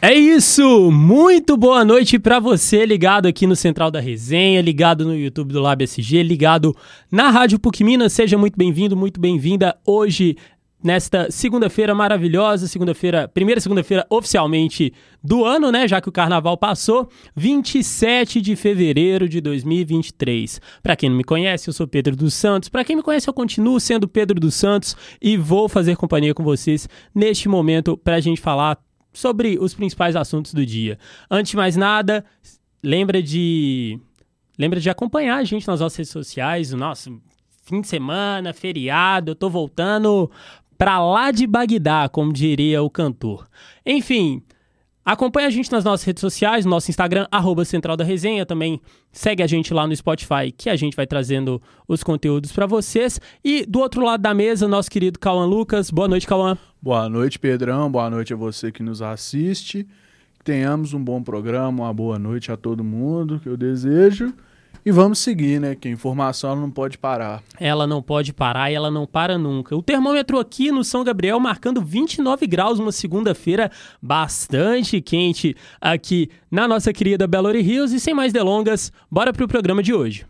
É isso! Muito boa noite para você ligado aqui no Central da Resenha, ligado no YouTube do Lab SG, ligado na Rádio PUC Minas. Seja muito bem-vindo, muito bem-vinda. Hoje, nesta segunda-feira maravilhosa, segunda-feira, primeira segunda-feira oficialmente do ano, né? Já que o carnaval passou, 27 de fevereiro de 2023. Para quem não me conhece, eu sou Pedro dos Santos. Para quem me conhece, eu continuo sendo Pedro dos Santos e vou fazer companhia com vocês neste momento para a gente falar sobre os principais assuntos do dia. Antes de mais nada, lembra de lembra de acompanhar a gente nas nossas redes sociais, o nosso fim de semana, feriado, eu tô voltando pra lá de Bagdá, como diria o cantor. Enfim, Acompanhe a gente nas nossas redes sociais, no nosso Instagram, arroba Central da Resenha. Também segue a gente lá no Spotify, que a gente vai trazendo os conteúdos para vocês. E do outro lado da mesa, nosso querido Cauã Lucas. Boa noite, Cauã. Boa noite, Pedrão. Boa noite a você que nos assiste. tenhamos um bom programa, uma boa noite a todo mundo que eu desejo. E vamos seguir, né? Que a informação não pode parar. Ela não pode parar e ela não para nunca. O termômetro aqui no São Gabriel marcando 29 graus, uma segunda-feira bastante quente aqui na nossa querida Belo Hills. E sem mais delongas, bora pro programa de hoje.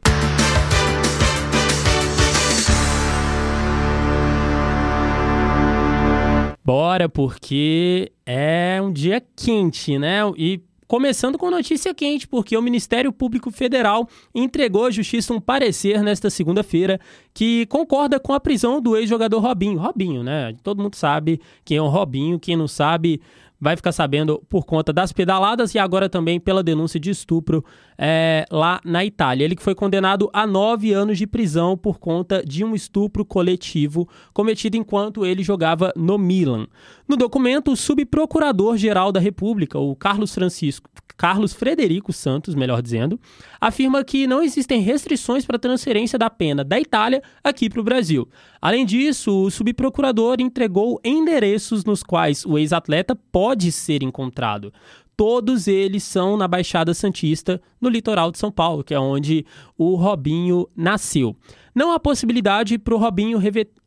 Bora, porque é um dia quente, né? E Começando com notícia quente, porque o Ministério Público Federal entregou à Justiça um parecer nesta segunda-feira que concorda com a prisão do ex-jogador Robinho. Robinho, né? Todo mundo sabe quem é o Robinho, quem não sabe vai ficar sabendo por conta das pedaladas e agora também pela denúncia de estupro é, lá na Itália. Ele que foi condenado a nove anos de prisão por conta de um estupro coletivo cometido enquanto ele jogava no Milan. No documento, o subprocurador-geral da República, o Carlos Francisco, Carlos Frederico Santos, melhor dizendo, afirma que não existem restrições para a transferência da pena da Itália aqui para o Brasil. Além disso, o subprocurador entregou endereços nos quais o ex-atleta pode ser encontrado. Todos eles são na Baixada Santista, no litoral de São Paulo, que é onde o Robinho nasceu. Não há possibilidade para o Robinho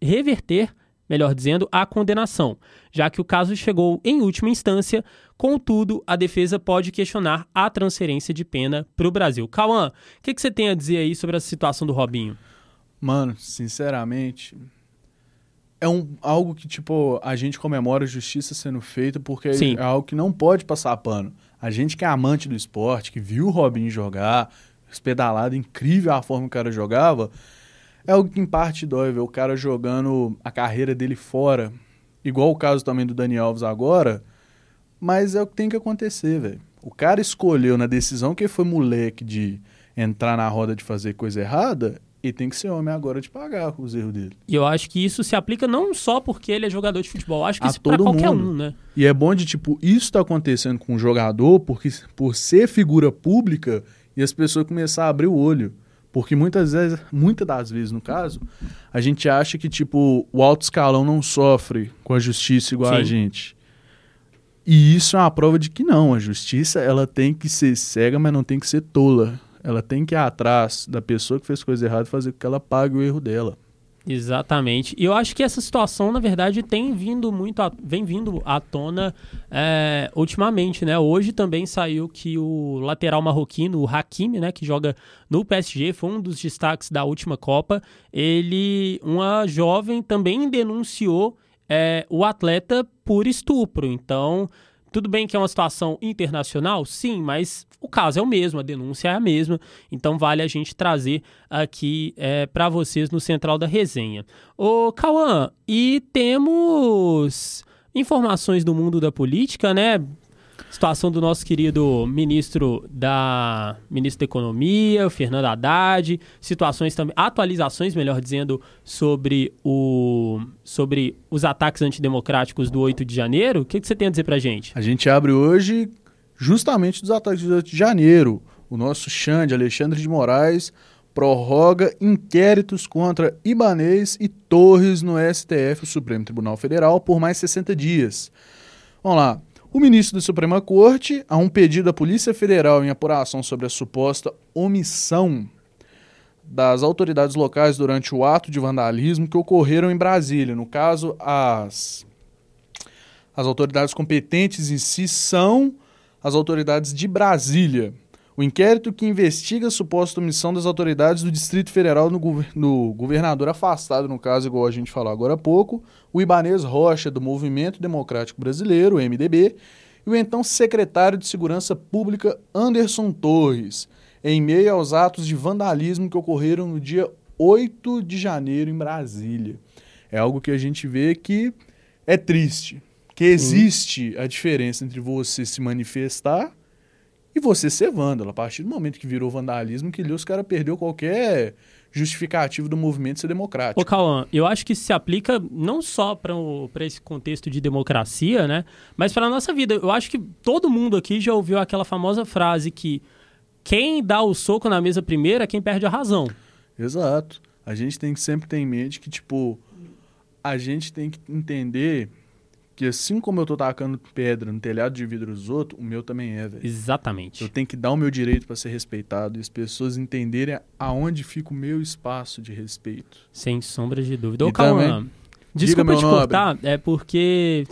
reverter melhor dizendo, a condenação, já que o caso chegou em última instância, contudo, a defesa pode questionar a transferência de pena para o Brasil. Cauã, o que, que você tem a dizer aí sobre a situação do Robinho? Mano, sinceramente, é um, algo que, tipo, a gente comemora a justiça sendo feita porque Sim. é algo que não pode passar pano. A gente que é amante do esporte, que viu o Robinho jogar, pedalado incrível a forma que o cara jogava, é algo que em parte dói ver o cara jogando a carreira dele fora, igual o caso também do Dani Alves agora, mas é o que tem que acontecer, velho. O cara escolheu na decisão que foi moleque de entrar na roda de fazer coisa errada, e tem que ser homem agora de pagar os erros dele. E eu acho que isso se aplica não só porque ele é jogador de futebol, acho que a isso para qualquer um, né? E é bom de tipo, isso tá acontecendo com o jogador porque por ser figura pública e as pessoas começar a abrir o olho. Porque muitas vezes, muitas das vezes, no caso, a gente acha que, tipo, o alto escalão não sofre com a justiça igual Sim. a gente. E isso é uma prova de que não. A justiça, ela tem que ser cega, mas não tem que ser tola. Ela tem que ir atrás da pessoa que fez coisa errada e fazer com que ela pague o erro dela. Exatamente. E eu acho que essa situação, na verdade, tem vindo muito, a, vem vindo à tona é, ultimamente, né? Hoje também saiu que o lateral marroquino, o Hakimi, né, que joga no PSG, foi um dos destaques da última Copa. Ele, uma jovem, também denunciou é, o atleta por estupro. Então, tudo bem que é uma situação internacional, sim, mas o caso é o mesmo, a denúncia é a mesma, então vale a gente trazer aqui é, para vocês no Central da Resenha. Ô, Cauã, e temos informações do mundo da política, né? Situação do nosso querido ministro da ministro da Economia, Fernando Haddad, situações também, atualizações, melhor dizendo, sobre o sobre os ataques antidemocráticos do 8 de janeiro. O que, que você tem a dizer pra gente? A gente abre hoje justamente dos ataques do 8 de janeiro. O nosso Xande, Alexandre de Moraes, prorroga inquéritos contra Ibanês e Torres no STF, o Supremo Tribunal Federal, por mais 60 dias. Vamos lá. O ministro da Suprema Corte, a um pedido da Polícia Federal em apuração sobre a suposta omissão das autoridades locais durante o ato de vandalismo que ocorreram em Brasília. No caso, as, As autoridades competentes em si são as autoridades de Brasília. O inquérito que investiga a suposta omissão das autoridades do Distrito Federal no, no, governador afastado, no caso, igual a gente falou agora há pouco, o Ibanês Rocha, do Movimento Democrático Brasileiro, MDB, e o então secretário de Segurança Pública, Anderson Torres, em meio aos atos de vandalismo que ocorreram no dia 8 de janeiro em Brasília. É algo que a gente vê que é triste, que existe a diferença entre você se manifestar e você ser vândalo. A partir do momento que virou vandalismo, que os caras perdeu qualquer justificativo do movimento ser democrático. Ô, Cauã, eu acho que isso se aplica não só para esse contexto de democracia, né? Mas para a nossa vida. Eu acho que todo mundo aqui já ouviu aquela famosa frase que quem dá o soco na mesa primeiro é quem perde a razão. Exato. A gente tem que sempre ter em mente que, tipo, a gente tem que entender que assim como eu tô tacando pedra no telhado de vidro dos outros, o meu também é, velho. Exatamente. Eu tenho que dar o meu direito para ser respeitado e as pessoas entenderem aonde fica o meu espaço de respeito. Sem sombra de dúvida. Ô, Calma, desculpa te cortar, é porque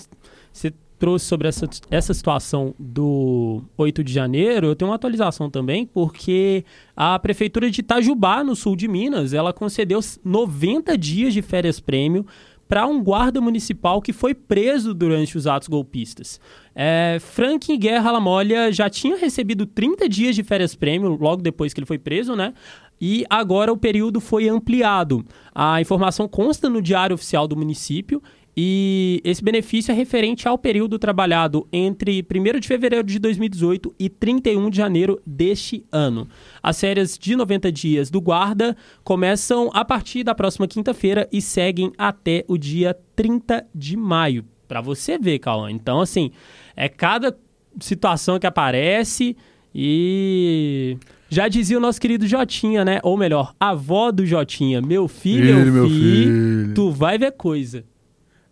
você trouxe sobre essa, essa situação do 8 de janeiro, eu tenho uma atualização também, porque a prefeitura de Itajubá, no sul de Minas, ela concedeu 90 dias de férias prêmio para um guarda municipal que foi preso durante os atos golpistas. É, Frank Guerra Lamolha já tinha recebido 30 dias de férias prêmio logo depois que ele foi preso, né? E agora o período foi ampliado. A informação consta no Diário Oficial do município e esse benefício é referente ao período trabalhado entre 1 de fevereiro de 2018 e 31 de janeiro deste ano. As férias de 90 dias do guarda começam a partir da próxima quinta-feira e seguem até o dia 30 de maio. Para você ver, Cauã. Então, assim, é cada situação que aparece e já dizia o nosso querido Jotinha, né? Ou melhor, avó do Jotinha. Meu filho, filho meu filho, tu vai ver coisa.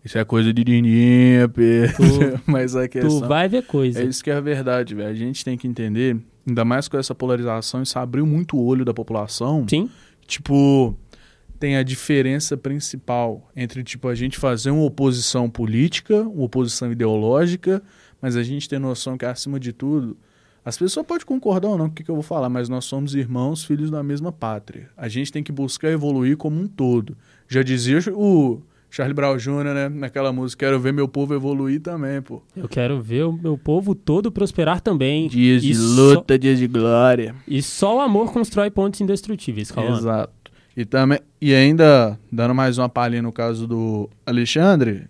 Isso é coisa de Dininha. Mas a questão. Tu vai ver coisa. É isso que é a verdade, velho. A gente tem que entender, ainda mais com essa polarização, isso abriu muito o olho da população. Sim. Tipo, tem a diferença principal entre, tipo, a gente fazer uma oposição política, uma oposição ideológica, mas a gente tem noção que, acima de tudo, as pessoas podem concordar ou não com o que, que eu vou falar, mas nós somos irmãos, filhos da mesma pátria. A gente tem que buscar evoluir como um todo. Já dizia o Charlie Brown Jr., né? Naquela música, quero ver meu povo evoluir também, pô. Eu quero ver o meu povo todo prosperar também. Dias e de luta, só... dias de glória. E só o amor constrói pontos indestrutíveis, calma. Exato. E, também, e ainda, dando mais uma palhinha no caso do Alexandre,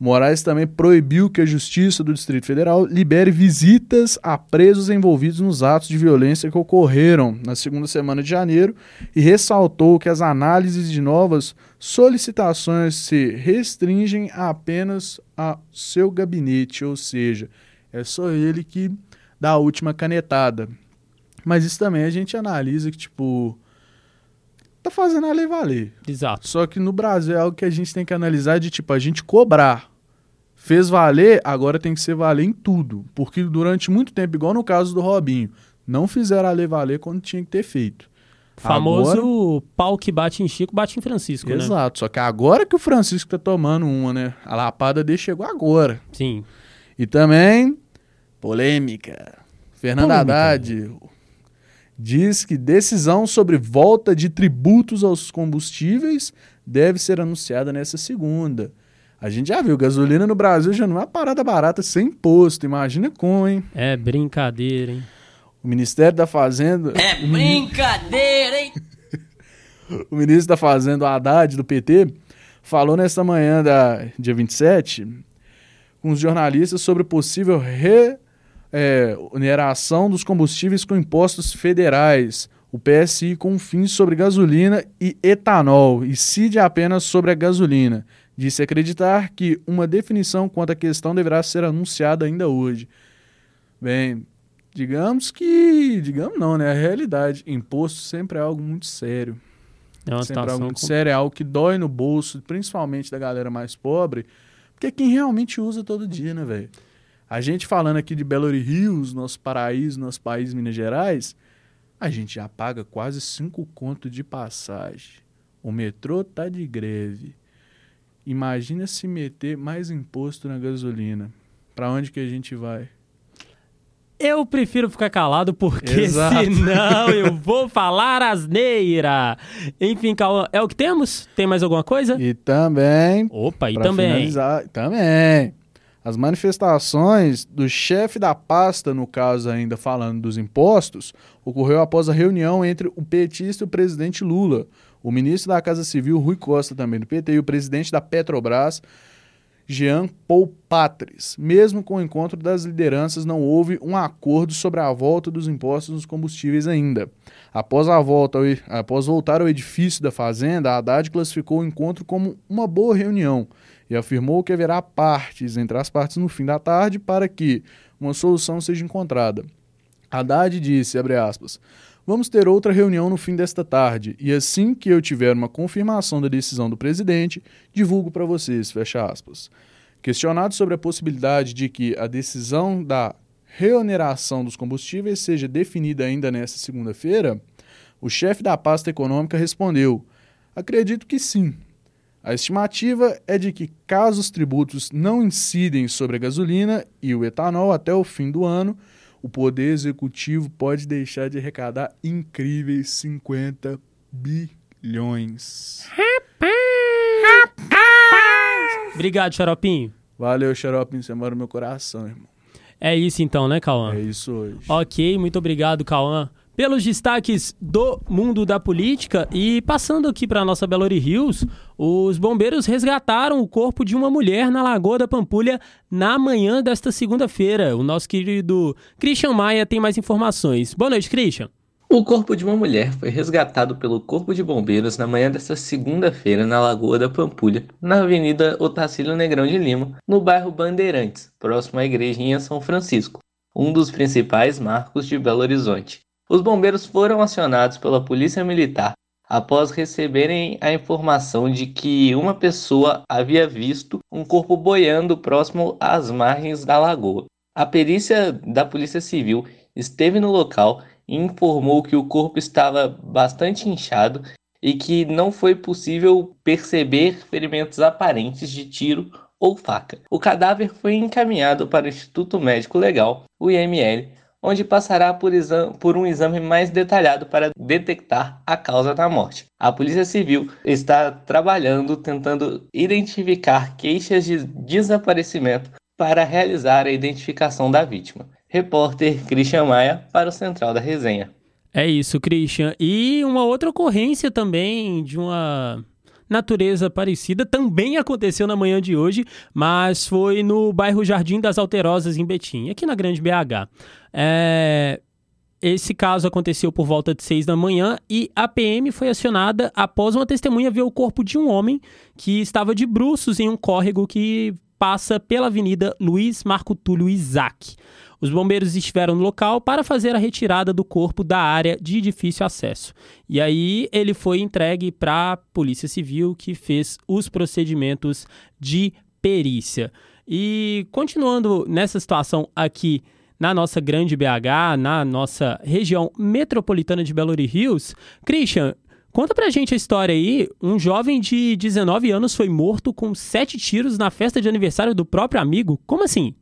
Moraes também proibiu que a Justiça do Distrito Federal libere visitas a presos envolvidos nos atos de violência que ocorreram na segunda semana de janeiro e ressaltou que as análises de novas solicitações se restringem apenas a seu gabinete, ou seja, é só ele que dá a última canetada. Mas isso também a gente analisa que, tipo, tá fazendo a lei valer. Exato. Só que no Brasil é algo que a gente tem que analisar de, tipo, a gente cobrar Fez valer, agora tem que ser valer em tudo. Porque durante muito tempo, igual no caso do Robinho, não fizeram a lei valer quando tinha que ter feito. Famoso agora... pau que bate em Chico, bate em Francisco, Exato, né? Exato, só que agora que o Francisco tá tomando uma, né? A lapada dele chegou agora. Sim. E também, polêmica. Fernando Haddad diz que decisão sobre volta de tributos aos combustíveis deve ser anunciada nessa segunda. A gente já viu, gasolina no Brasil já não é uma parada barata sem imposto. Imagina com, hein? É brincadeira, hein? O Ministério da Fazenda. É brincadeira, hein? o ministro da Fazenda, o Haddad, do PT, falou nesta manhã, da, dia 27, com os jornalistas sobre possível reoneração é, dos combustíveis com impostos federais. O PSI com fins sobre gasolina e etanol, e CID apenas sobre a gasolina disse acreditar que uma definição quanto à questão deverá ser anunciada ainda hoje. Bem, digamos que. Digamos não, né? A realidade. Imposto sempre é algo muito sério. É uma sempre é algo muito com... sério, é algo que dói no bolso, principalmente da galera mais pobre, porque é quem realmente usa todo dia, né, velho? A gente falando aqui de Belo Rios, nosso paraíso, nosso país, Minas Gerais, a gente já paga quase cinco conto de passagem. O metrô tá de greve. Imagina se meter mais imposto na gasolina. Para onde que a gente vai? Eu prefiro ficar calado porque Exato. senão eu vou falar asneira. Enfim, Cauã, é o que temos? Tem mais alguma coisa? E também. Opa, e também. Também. As manifestações do chefe da pasta, no caso ainda falando dos impostos, ocorreu após a reunião entre o petista e o presidente Lula, o ministro da Casa Civil, Rui Costa, também do PT, e o presidente da Petrobras, Jean Paul Patres. Mesmo com o encontro das lideranças, não houve um acordo sobre a volta dos impostos nos combustíveis ainda. Após, a volta após voltar ao edifício da Fazenda, a Haddad classificou o encontro como uma boa reunião e afirmou que haverá partes entre as partes no fim da tarde para que uma solução seja encontrada. Haddad disse, aspas, Vamos ter outra reunião no fim desta tarde e assim que eu tiver uma confirmação da decisão do presidente, divulgo para vocês, fecha aspas. Questionado sobre a possibilidade de que a decisão da reoneração dos combustíveis seja definida ainda nesta segunda-feira, o chefe da pasta econômica respondeu: Acredito que sim. A estimativa é de que, caso os tributos não incidem sobre a gasolina e o etanol até o fim do ano, o Poder Executivo pode deixar de arrecadar incríveis 50 bilhões. Obrigado, Xaropinho. Valeu, Xaropinho. Você mora no meu coração, irmão. É isso então, né, Cauã? É isso hoje. Ok, muito obrigado, Cauã pelos destaques do mundo da política e passando aqui para nossa Belo Hills, os bombeiros resgataram o corpo de uma mulher na Lagoa da Pampulha na manhã desta segunda-feira. O nosso querido Christian Maia tem mais informações. Boa noite, Christian. O corpo de uma mulher foi resgatado pelo Corpo de Bombeiros na manhã desta segunda-feira na Lagoa da Pampulha, na Avenida Otacílio Negrão de Lima, no bairro Bandeirantes, próximo à Igrejinha São Francisco, um dos principais marcos de Belo Horizonte. Os bombeiros foram acionados pela Polícia Militar após receberem a informação de que uma pessoa havia visto um corpo boiando próximo às margens da lagoa. A perícia da Polícia Civil esteve no local e informou que o corpo estava bastante inchado e que não foi possível perceber ferimentos aparentes de tiro ou faca. O cadáver foi encaminhado para o Instituto Médico Legal, o IML, onde passará por, por, um exame mais detalhado para detectar a causa da morte. A Polícia Civil está trabalhando tentando identificar queixas de desaparecimento para realizar a identificação da vítima. Repórter Christian Maia para o Central da Resenha. É isso, Christian. E uma outra ocorrência também de uma natureza parecida também aconteceu na manhã de hoje, mas foi no bairro Jardim das Alterosas, em Betim, aqui na Grande BH. É, esse caso aconteceu por volta de 6 da manhã e a PM foi acionada após uma testemunha ver o corpo de um homem que estava de bruços em um córrego que passa pela Avenida Luiz Marco Túlio Isaac. Os bombeiros estiveram no local para fazer a retirada do corpo da área de difícil acesso. E aí ele foi entregue para a Polícia Civil, que fez os procedimentos de perícia. E continuando nessa situação aqui na nossa grande BH, na nossa região metropolitana de Belo Hills, Christian, Conta pra gente a história aí. Um jovem de 19 anos foi morto com sete tiros na festa de aniversário do próprio amigo. Como assim?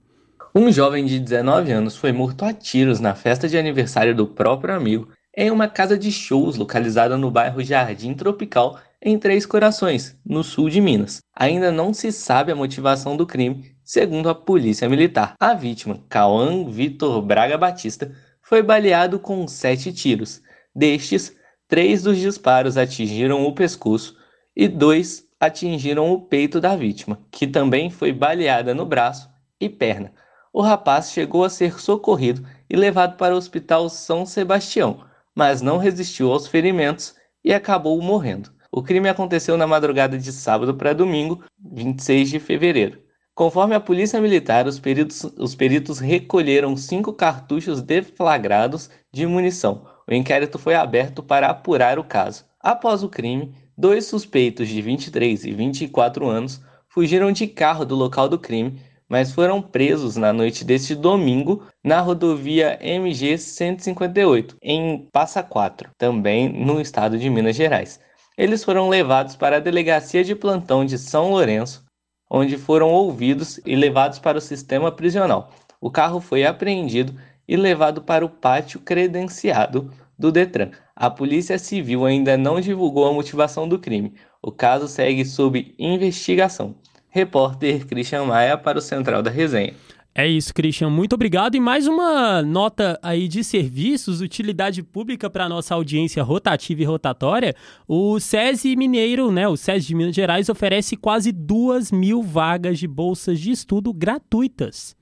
Um jovem de 19 anos foi morto a tiros na festa de aniversário do próprio amigo em uma casa de shows localizada no bairro Jardim Tropical, em Três Corações, no sul de Minas. Ainda não se sabe a motivação do crime, segundo a polícia militar. A vítima, Cauã Vitor Braga Batista, foi baleado com sete tiros. Destes, três dos disparos atingiram o pescoço e dois atingiram o peito da vítima, que também foi baleada no braço e perna o rapaz chegou a ser socorrido e levado para o Hospital São Sebastião, mas não resistiu aos ferimentos e acabou morrendo. O crime aconteceu na madrugada de sábado para domingo, 26 de fevereiro. Conforme a Polícia Militar, os peritos, os peritos recolheram cinco cartuchos deflagrados de munição. O inquérito foi aberto para apurar o caso. Após o crime, dois suspeitos de 23 e 24 anos fugiram de carro do local do crime mas foram presos na noite deste domingo na rodovia MG 158, em Passa Quatro, também no estado de Minas Gerais. eles foram levados para a delegacia de plantão de São Lourenço, onde foram ouvidos e levados para o sistema prisional. O carro foi apreendido e levado para o pátio credenciado do Detran. A Polícia Civil ainda não divulgou a motivação do crime. O caso segue sob investigação. Repórter Christian Maia para o Central da Resenha. É isso, Christian. Muito obrigado. E mais uma nota aí de serviços, utilidade pública para a nossa audiência rotativa e rotatória. O SESI Mineiro, né, o SESI de Minas Gerais, oferece quase duas mil vagas de bolsas de estudo gratuitas.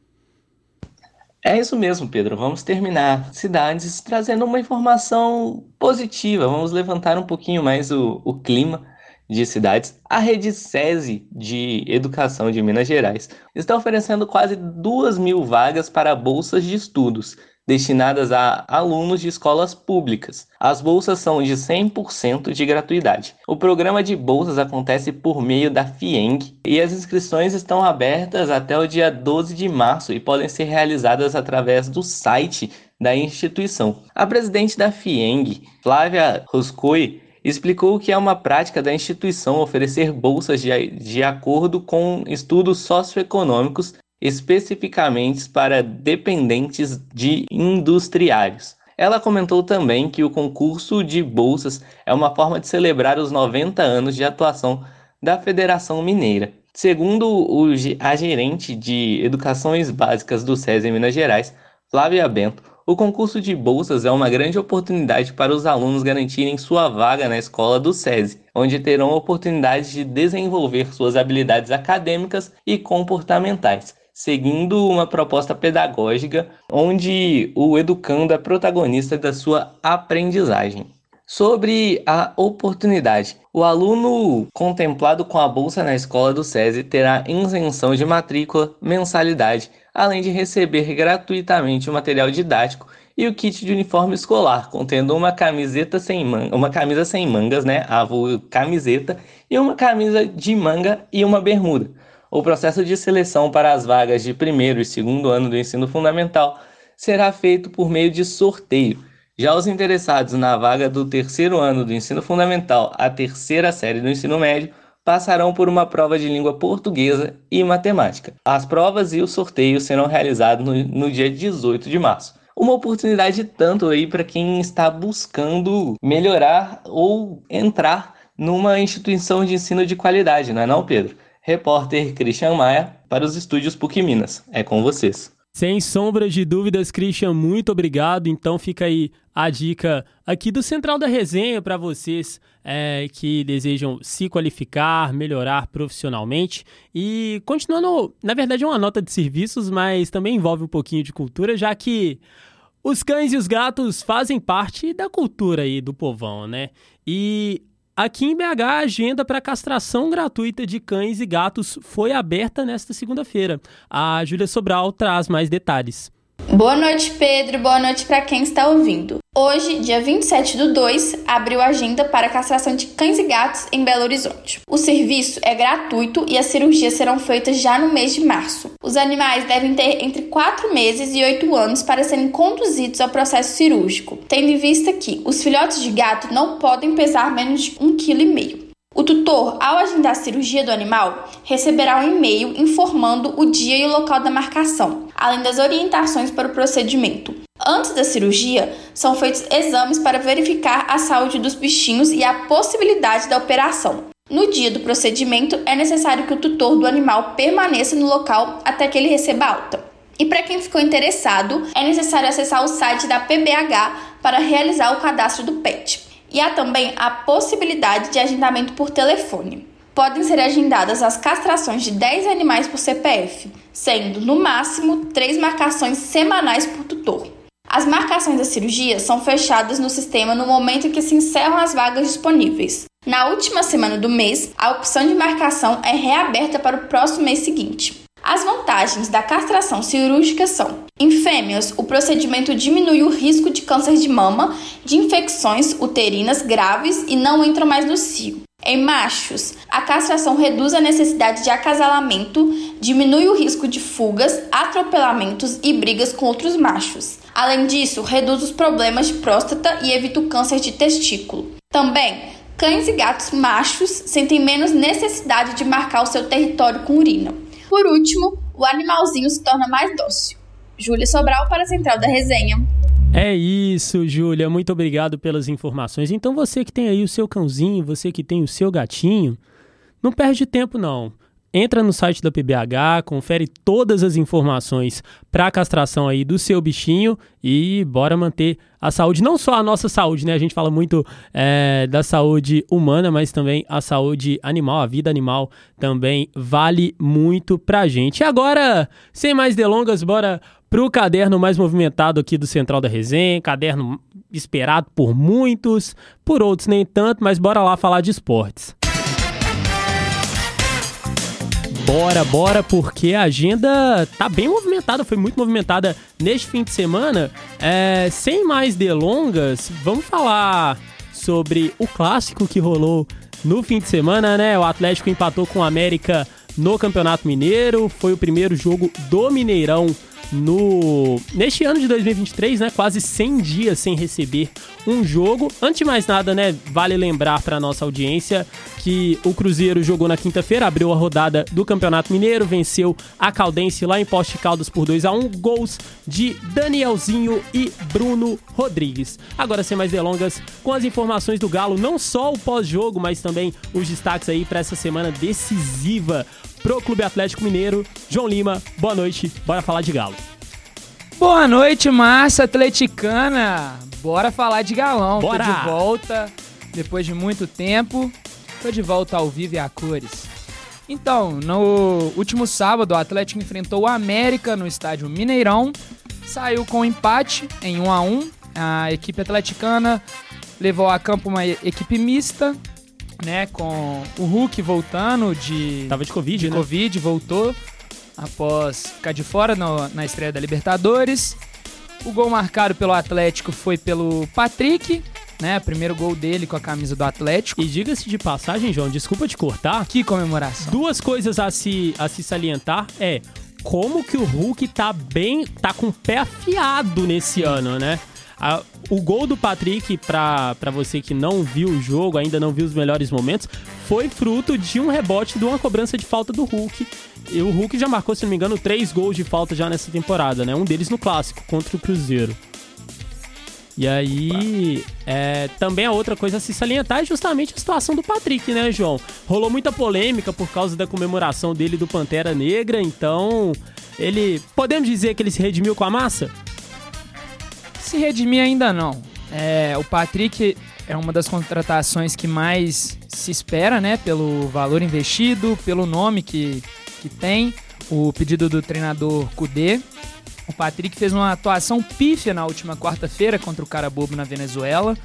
É isso mesmo, Pedro. Vamos terminar cidades trazendo uma informação positiva. Vamos levantar um pouquinho mais o, o clima de cidades, a rede SESI de Educação de Minas Gerais está oferecendo quase 2 mil vagas para bolsas de estudos destinadas a alunos de escolas públicas. As bolsas são de 100% de gratuidade. O programa de bolsas acontece por meio da FIENG e as inscrições estão abertas até o dia 12 de março e podem ser realizadas através do site da instituição. A presidente da FIENG, Flávia Roscoe, explicou que é uma prática da instituição oferecer bolsas de, de acordo com estudos socioeconômicos especificamente para dependentes de industriários. Ela comentou também que o concurso de bolsas é uma forma de celebrar os 90 anos de atuação da Federação Mineira. Segundo o, a gerente de Educações Básicas do SESI Minas Gerais, Flávia Bento, o concurso de bolsas é uma grande oportunidade para os alunos garantirem sua vaga na escola do SESI, onde terão a oportunidade de desenvolver suas habilidades acadêmicas e comportamentais, seguindo uma proposta pedagógica onde o educando é protagonista da sua aprendizagem. Sobre a oportunidade, o aluno contemplado com a bolsa na escola do SESI terá isenção de matrícula, mensalidade, além de receber gratuitamente o material didático e o kit de uniforme escolar, contendo uma camiseta sem manga, uma camisa sem mangas, né, a camiseta, e uma camisa de manga e uma bermuda. O processo de seleção para as vagas de primeiro e segundo ano do ensino fundamental será feito por meio de sorteio já os interessados na vaga do terceiro ano do ensino fundamental à terceira série do ensino médio passarão por uma prova de língua portuguesa e matemática. As provas e o sorteio serão realizados no, no dia 18 de março. Uma oportunidade tanto aí para quem está buscando melhorar ou entrar numa instituição de ensino de qualidade, não é não, Pedro? Repórter Christian Maia para os estúdios PUC Minas. É com vocês. Sem sombra de dúvidas, Christian, muito obrigado. Então fica aí a dica aqui do Central da Resenha para vocês é, que desejam se qualificar, melhorar profissionalmente. E continuando, na verdade é uma nota de serviços, mas também envolve um pouquinho de cultura, já que os cães e os gatos fazem parte da cultura aí do povão, né? E Aqui em BH, a agenda para castração gratuita de cães e gatos foi aberta nesta segunda-feira. A Júlia Sobral traz mais detalhes. Boa noite, Pedro. Boa noite para quem está ouvindo. Hoje, dia 27 do 2, abriu a agenda para castração de cães e gatos em Belo Horizonte. O serviço é gratuito e as cirurgias serão feitas já no mês de março. Os animais devem ter entre 4 meses e 8 anos para serem conduzidos ao processo cirúrgico, tendo em vista que os filhotes de gato não podem pesar menos de 1,5 kg. O tutor, ao agendar a cirurgia do animal, receberá um e-mail informando o dia e o local da marcação, além das orientações para o procedimento. Antes da cirurgia, são feitos exames para verificar a saúde dos bichinhos e a possibilidade da operação. No dia do procedimento, é necessário que o tutor do animal permaneça no local até que ele receba alta. E para quem ficou interessado, é necessário acessar o site da PBH para realizar o cadastro do PET. E há também a possibilidade de agendamento por telefone. Podem ser agendadas as castrações de 10 animais por CPF, sendo, no máximo, 3 marcações semanais por tutor. As marcações da cirurgia são fechadas no sistema no momento em que se encerram as vagas disponíveis. Na última semana do mês, a opção de marcação é reaberta para o próximo mês seguinte. As vantagens da castração cirúrgica são: em fêmeas, o procedimento diminui o risco de câncer de mama, de infecções uterinas graves e não entram mais no cio. Em machos, a castração reduz a necessidade de acasalamento, diminui o risco de fugas, atropelamentos e brigas com outros machos. Além disso, reduz os problemas de próstata e evita o câncer de testículo. Também Cães e gatos machos sentem menos necessidade de marcar o seu território com urina. Por último, o animalzinho se torna mais dócil. Júlia Sobral para a Central da Resenha. É isso, Júlia. Muito obrigado pelas informações. Então, você que tem aí o seu cãozinho, você que tem o seu gatinho, não perde tempo, não. Entra no site da PBH, confere todas as informações para a castração aí do seu bichinho e bora manter a saúde, não só a nossa saúde, né? A gente fala muito é, da saúde humana, mas também a saúde animal, a vida animal também vale muito pra gente. E agora, sem mais delongas, bora pro caderno mais movimentado aqui do Central da Resenha, caderno esperado por muitos, por outros nem tanto, mas bora lá falar de esportes. Bora, bora, porque a agenda tá bem movimentada, foi muito movimentada neste fim de semana. É, sem mais delongas, vamos falar sobre o clássico que rolou no fim de semana, né? O Atlético empatou com o América no Campeonato Mineiro, foi o primeiro jogo do Mineirão no neste ano de 2023, né, quase 100 dias sem receber um jogo. Antes de mais nada, né, vale lembrar para nossa audiência que o Cruzeiro jogou na quinta-feira, abriu a rodada do Campeonato Mineiro, venceu a Caldense lá em Poste Caldas por 2 a 1, gols de Danielzinho e Bruno Rodrigues. Agora sem mais delongas, com as informações do Galo, não só o pós-jogo, mas também os destaques aí para essa semana decisiva pro Clube Atlético Mineiro. João Lima, boa noite, bora falar de Galo. Boa noite, massa atleticana. Bora falar de galão. Bora. Tô de volta depois de muito tempo. Tô de volta ao vivo e a cores. Então, no último sábado, o Atlético enfrentou o América no estádio Mineirão. Saiu com empate em 1 a 1. A equipe atleticana levou a campo uma equipe mista, né, com o Hulk voltando de tava de covid, de né? covid, voltou após ficar de fora no, na estreia da Libertadores. O gol marcado pelo Atlético foi pelo Patrick, né? Primeiro gol dele com a camisa do Atlético. E diga-se de passagem, João, desculpa te cortar. Que comemoração. Duas coisas a se, a se salientar é como que o Hulk tá bem, tá com o pé afiado nesse ano, né? A, o gol do Patrick, para você que não viu o jogo, ainda não viu os melhores momentos, foi fruto de um rebote de uma cobrança de falta do Hulk. E o Hulk já marcou, se não me engano, três gols de falta já nessa temporada, né? Um deles no clássico, contra o Cruzeiro. E aí, é, também a outra coisa a se salientar é justamente a situação do Patrick, né, João? Rolou muita polêmica por causa da comemoração dele do Pantera Negra, então ele. Podemos dizer que ele se redimiu com a massa? Se redimir ainda não. É, o Patrick é uma das contratações que mais se espera, né? Pelo valor investido, pelo nome que, que tem, o pedido do treinador Kudê. O Patrick fez uma atuação pífia na última quarta-feira contra o Carabobo na Venezuela.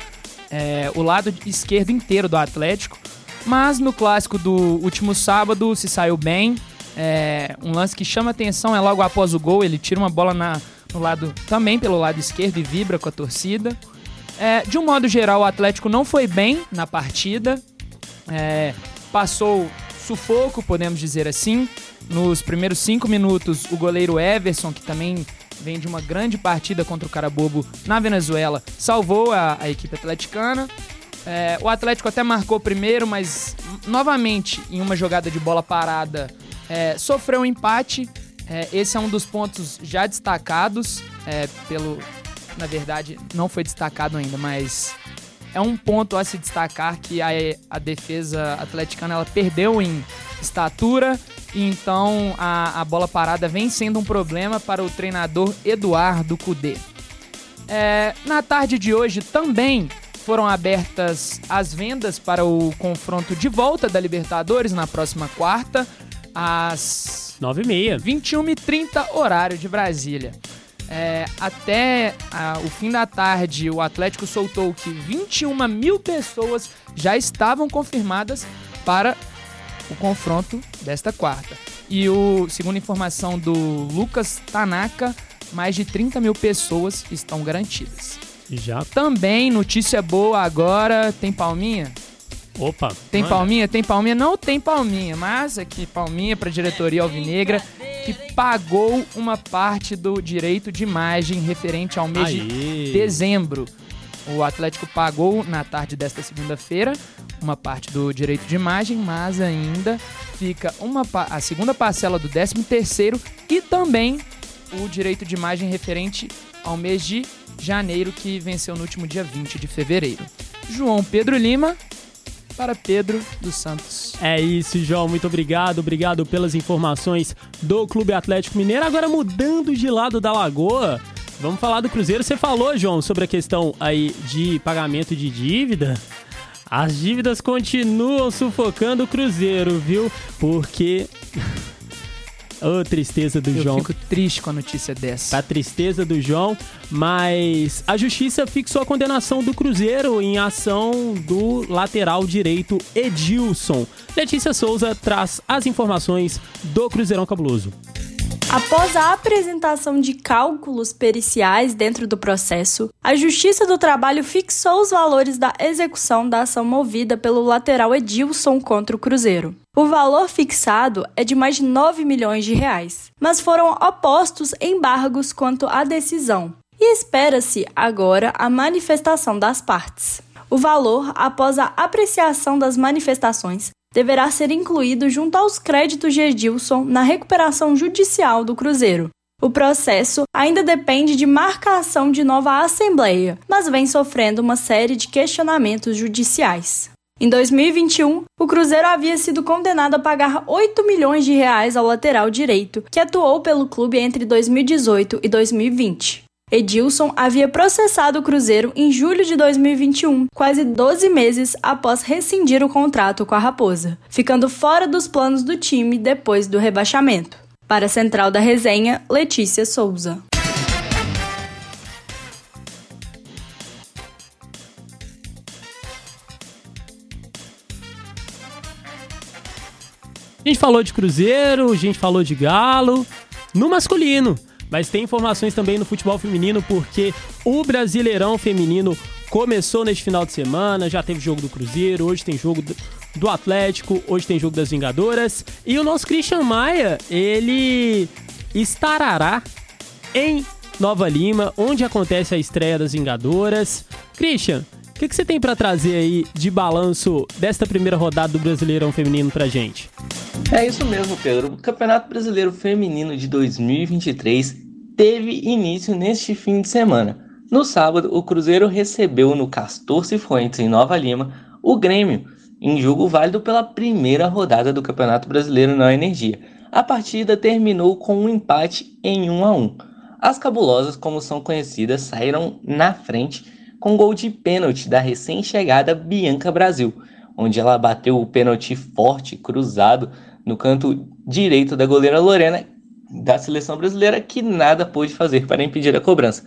É, o lado esquerdo inteiro do Atlético. Mas no clássico do último sábado se saiu bem. É, um lance que chama atenção é logo após o gol, ele tira uma bola na, no lado também pelo lado esquerdo e vibra com a torcida. É, de um modo geral, o Atlético não foi bem na partida. É, passou sufoco, podemos dizer assim. Nos primeiros cinco minutos, o goleiro Everson, que também vem de uma grande partida contra o Carabobo na Venezuela, salvou a, a equipe atleticana. É, o Atlético até marcou primeiro, mas novamente em uma jogada de bola parada é, sofreu um empate é, esse é um dos pontos já destacados é, pelo. Na verdade, não foi destacado ainda, mas é um ponto a se destacar que a, a defesa atleticana ela perdeu em estatura então a, a bola parada vem sendo um problema para o treinador Eduardo Cudê. É, na tarde de hoje também foram abertas as vendas para o confronto de volta da Libertadores na próxima quarta, às 9 e meia. 21 e 30 horário de Brasília. É, até a, o fim da tarde, o Atlético soltou que 21 mil pessoas já estavam confirmadas para o confronto desta quarta. E o segundo informação do Lucas Tanaka, mais de 30 mil pessoas estão garantidas. Já. Também notícia boa agora, tem palminha? Opa. Tem manda. palminha? Tem palminha? Não tem palminha, mas aqui palminha para a diretoria alvinegra que pagou uma parte do direito de imagem referente ao mês Aê. de dezembro. O Atlético pagou na tarde desta segunda-feira uma parte do direito de imagem, mas ainda fica uma, a segunda parcela do 13º e também o direito de imagem referente ao mês de janeiro, que venceu no último dia 20 de fevereiro. João Pedro Lima, para Pedro dos Santos. É isso, João. Muito obrigado. Obrigado pelas informações do Clube Atlético Mineiro. Agora mudando de lado da Lagoa, vamos falar do Cruzeiro. Você falou, João, sobre a questão aí de pagamento de dívida. As dívidas continuam sufocando o Cruzeiro, viu? Porque Ô, oh, tristeza do Eu João. Eu fico triste com a notícia dessa. A tristeza do João, mas a justiça fixou a condenação do Cruzeiro em ação do lateral direito Edilson. Letícia Souza traz as informações do Cruzeirão Cabuloso. Após a apresentação de cálculos periciais dentro do processo, a Justiça do Trabalho fixou os valores da execução da ação movida pelo lateral Edilson contra o Cruzeiro. O valor fixado é de mais de 9 milhões de reais, mas foram opostos embargos quanto à decisão. E espera-se agora a manifestação das partes. O valor, após a apreciação das manifestações, deverá ser incluído junto aos créditos de Edilson na recuperação judicial do Cruzeiro. O processo ainda depende de marcação de nova Assembleia, mas vem sofrendo uma série de questionamentos judiciais. Em 2021, o Cruzeiro havia sido condenado a pagar 8 milhões de reais ao lateral direito, que atuou pelo clube entre 2018 e 2020. Edilson havia processado o Cruzeiro em julho de 2021, quase 12 meses após rescindir o contrato com a Raposa, ficando fora dos planos do time depois do rebaixamento. Para a central da resenha, Letícia Souza. A gente falou de Cruzeiro, a gente falou de Galo. No masculino, mas tem informações também no futebol feminino, porque o Brasileirão Feminino começou neste final de semana, já teve jogo do Cruzeiro, hoje tem jogo do Atlético, hoje tem jogo das Vingadoras. E o nosso Christian Maia, ele estará em Nova Lima, onde acontece a estreia das Vingadoras. Christian, o que, que, você tem para trazer aí de balanço desta primeira rodada do Brasileirão Feminino pra gente? É isso mesmo, Pedro. O Campeonato Brasileiro Feminino de 2023 teve início neste fim de semana. No sábado, o Cruzeiro recebeu no Castor Cifuentes, em Nova Lima, o Grêmio, em jogo válido pela primeira rodada do Campeonato Brasileiro na Energia. A partida terminou com um empate em 1 a 1. As cabulosas, como são conhecidas, saíram na frente com gol de pênalti da recém-chegada Bianca Brasil, onde ela bateu o pênalti forte, cruzado, no canto direito da goleira Lorena da seleção brasileira, que nada pôde fazer para impedir a cobrança.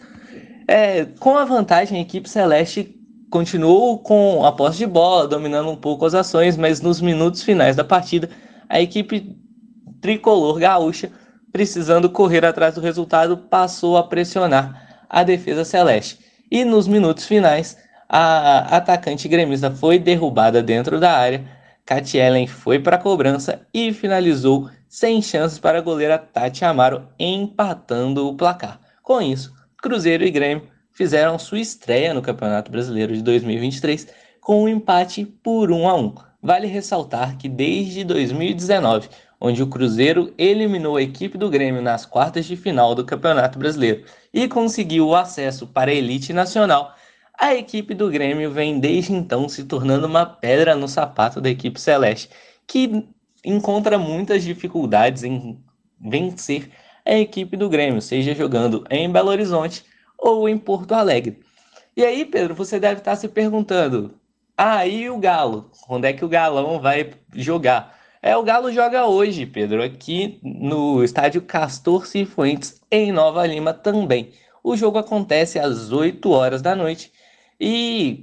É, com a vantagem, a equipe celeste continuou com a posse de bola, dominando um pouco as ações, mas nos minutos finais da partida, a equipe tricolor gaúcha, precisando correr atrás do resultado, passou a pressionar a defesa celeste. E nos minutos finais, a atacante gremista foi derrubada dentro da área Kat foi para a cobrança e finalizou sem chances para a goleira Tati Amaro, empatando o placar. Com isso, Cruzeiro e Grêmio fizeram sua estreia no Campeonato Brasileiro de 2023 com um empate por 1 a 1. Vale ressaltar que desde 2019, onde o Cruzeiro eliminou a equipe do Grêmio nas quartas de final do Campeonato Brasileiro e conseguiu o acesso para a elite nacional, a equipe do Grêmio vem desde então se tornando uma pedra no sapato da equipe celeste, que encontra muitas dificuldades em vencer a equipe do Grêmio, seja jogando em Belo Horizonte ou em Porto Alegre. E aí, Pedro, você deve estar se perguntando: ah, e o Galo? Onde é que o Galão vai jogar? É, o Galo joga hoje, Pedro, aqui no estádio Castor Cifuentes, em Nova Lima também. O jogo acontece às 8 horas da noite e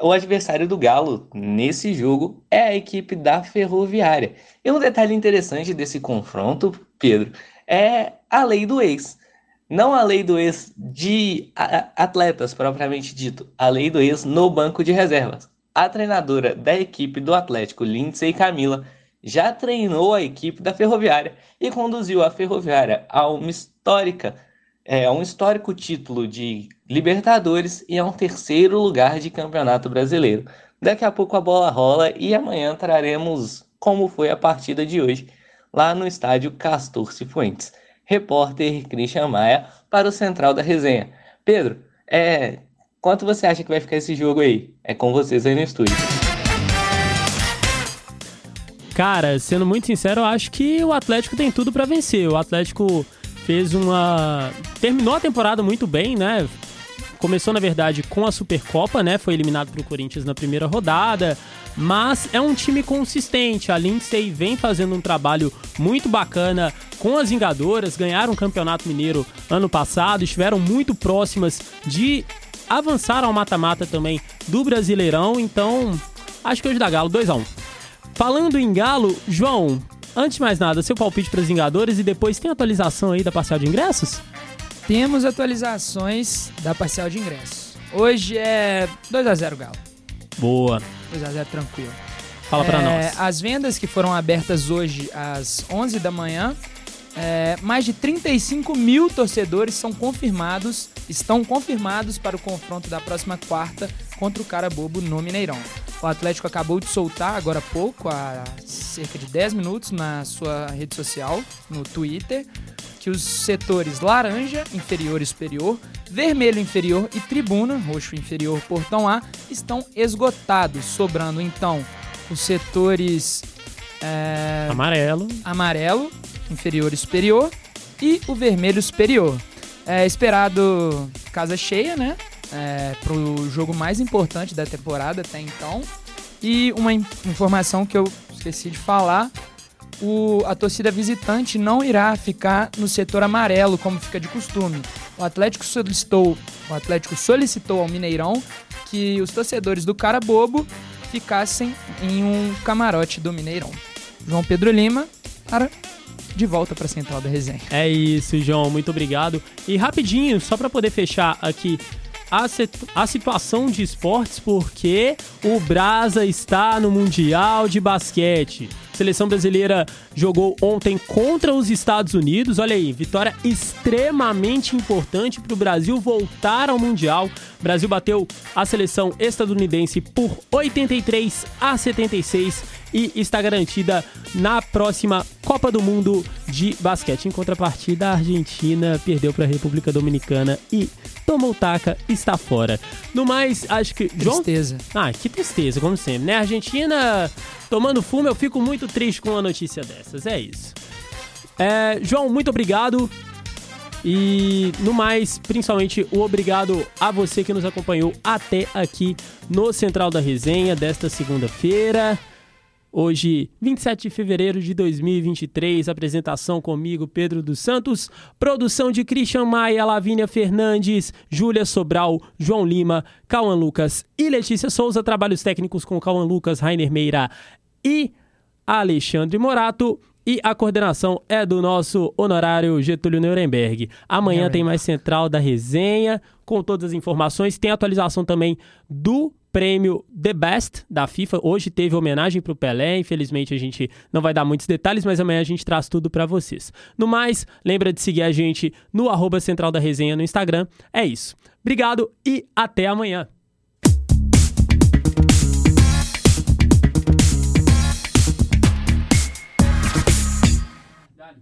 o adversário do Galo nesse jogo é a equipe da Ferroviária. E um detalhe interessante desse confronto, Pedro, é a lei do ex. Não a lei do ex de atletas propriamente dito, a lei do ex no banco de reservas. A treinadora da equipe do Atlético, Lindsay Camila, já treinou a equipe da Ferroviária e conduziu a Ferroviária a uma histórica É um histórico título de Libertadores e é um terceiro lugar de Campeonato Brasileiro. Daqui a pouco a bola rola e amanhã traremos como foi a partida de hoje lá no estádio Castor Cifuentes. Repórter Christian Maia para o Central da Resenha. Pedro, é, quanto você acha que vai ficar esse jogo aí? É com vocês aí no estúdio. Cara, sendo muito sincero, eu acho que o Atlético tem tudo para vencer. O Atlético fez uma. terminou a temporada muito bem, né? Começou, na verdade, com a Supercopa, né? Foi eliminado pro Corinthians na primeira rodada. Mas é um time consistente. A Lindsay vem fazendo um trabalho muito bacana com as Vingadoras. Ganharam o Campeonato Mineiro ano passado. Estiveram muito próximas de avançar ao mata-mata também do Brasileirão. Então, acho que hoje dá Galo 2 a 1 Falando em Galo, João, antes de mais nada, seu palpite para os Vingadores e depois tem atualização aí da parcial de ingressos? Temos atualizações da parcial de ingressos. Hoje é 2 a 0 Galo. Boa. 2 a 0 tranquilo. Fala para é, nós. As vendas que foram abertas hoje às 11 da manhã, é, mais de 35 mil torcedores são confirmados, estão confirmados para o confronto da próxima quarta contra o Cara Bobo no Mineirão. O Atlético acabou de soltar agora há pouco, há cerca de 10 minutos, na sua rede social, no Twitter, que os setores laranja, inferior e superior, vermelho inferior e tribuna, roxo inferior, portão A, estão esgotados, sobrando então os setores é, amarelo, amarelo, inferior e superior, e o vermelho superior. É esperado casa cheia, né? É, para o jogo mais importante da temporada até então. E uma informação que eu esqueci de falar: o, a torcida visitante não irá ficar no setor amarelo, como fica de costume. O Atlético solicitou, o Atlético solicitou ao Mineirão que os torcedores do Cara Bobo ficassem em um camarote do Mineirão. João Pedro Lima, para de volta para a Central da Resenha. É isso, João, muito obrigado. E rapidinho, só para poder fechar aqui a, a situação de esportes porque o Brasa está no Mundial de Basquete. A seleção brasileira jogou ontem contra os Estados Unidos. Olha aí, vitória extremamente importante para o Brasil voltar ao Mundial. O Brasil bateu a seleção estadunidense por 83 a 76 e está garantida na próxima Copa do Mundo de basquete. Em contrapartida, a Argentina perdeu para a República Dominicana e tomou taca, está fora. No mais, acho que. Tristeza. João... Ah, que tristeza, como sempre, né? Argentina tomando fumo, eu fico muito triste com uma notícia dessas. É isso. É, João, muito obrigado. E no mais, principalmente o obrigado a você que nos acompanhou até aqui no Central da Resenha desta segunda-feira. Hoje, 27 de fevereiro de 2023, apresentação comigo, Pedro dos Santos, produção de Christian Maia, Lavínia Fernandes, Júlia Sobral, João Lima, Cauã Lucas e Letícia Souza, trabalhos técnicos com Cauã Lucas, Rainer Meira e Alexandre Morato. E a coordenação é do nosso honorário Getúlio Nuremberg. Amanhã tem mais Central da Resenha, com todas as informações. Tem atualização também do prêmio The Best da FIFA. Hoje teve homenagem para o Pelé. Infelizmente a gente não vai dar muitos detalhes, mas amanhã a gente traz tudo para vocês. No mais, lembra de seguir a gente no arroba Central da Resenha no Instagram. É isso. Obrigado e até amanhã.